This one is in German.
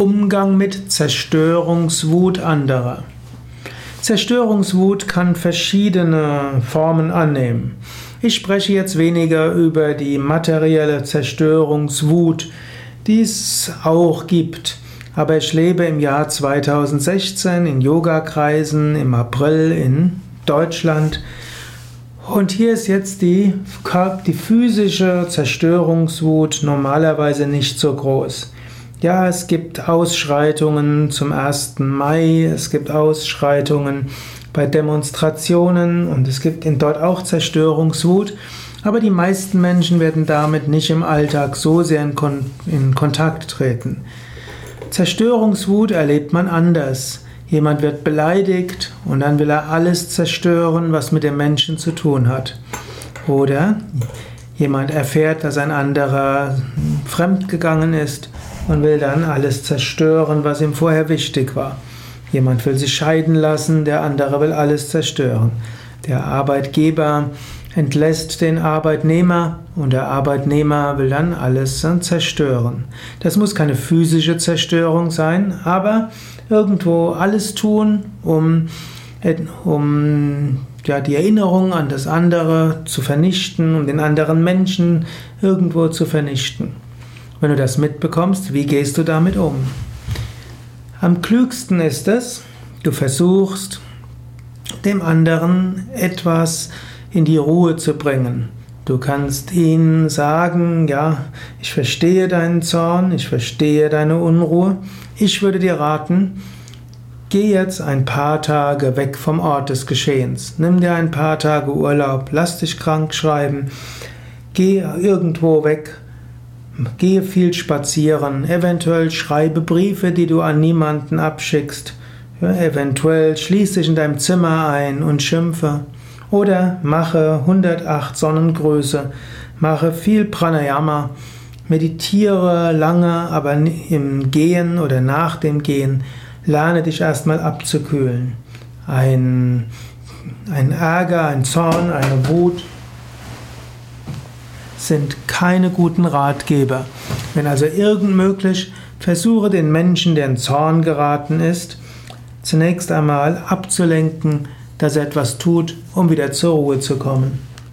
Umgang mit Zerstörungswut anderer. Zerstörungswut kann verschiedene Formen annehmen. Ich spreche jetzt weniger über die materielle Zerstörungswut, die es auch gibt. Aber ich lebe im Jahr 2016 in Yogakreisen im April in Deutschland. Und hier ist jetzt die, die physische Zerstörungswut normalerweise nicht so groß. Ja, es gibt Ausschreitungen zum 1. Mai, es gibt Ausschreitungen bei Demonstrationen und es gibt dort auch Zerstörungswut, aber die meisten Menschen werden damit nicht im Alltag so sehr in, Kon in Kontakt treten. Zerstörungswut erlebt man anders. Jemand wird beleidigt und dann will er alles zerstören, was mit dem Menschen zu tun hat. Oder jemand erfährt, dass ein anderer fremdgegangen ist und will dann alles zerstören, was ihm vorher wichtig war. Jemand will sich scheiden lassen, der andere will alles zerstören. Der Arbeitgeber entlässt den Arbeitnehmer und der Arbeitnehmer will dann alles zerstören. Das muss keine physische Zerstörung sein, aber irgendwo alles tun, um, um ja, die Erinnerung an das andere zu vernichten, um den anderen Menschen irgendwo zu vernichten. Wenn du das mitbekommst, wie gehst du damit um? Am klügsten ist es, du versuchst, dem anderen etwas in die Ruhe zu bringen. Du kannst ihm sagen, ja, ich verstehe deinen Zorn, ich verstehe deine Unruhe. Ich würde dir raten, geh jetzt ein paar Tage weg vom Ort des Geschehens. Nimm dir ein paar Tage Urlaub, lass dich krank schreiben, geh irgendwo weg, Gehe viel spazieren, eventuell schreibe Briefe, die du an niemanden abschickst. Eventuell schließ dich in deinem Zimmer ein und schimpfe. Oder mache 108 Sonnengröße, mache viel Pranayama, meditiere lange, aber im Gehen oder nach dem Gehen lerne dich erstmal abzukühlen. Ein, ein Ärger, ein Zorn, eine Wut sind keine guten Ratgeber. Wenn also irgend möglich, versuche den Menschen, der in Zorn geraten ist, zunächst einmal abzulenken, dass er etwas tut, um wieder zur Ruhe zu kommen.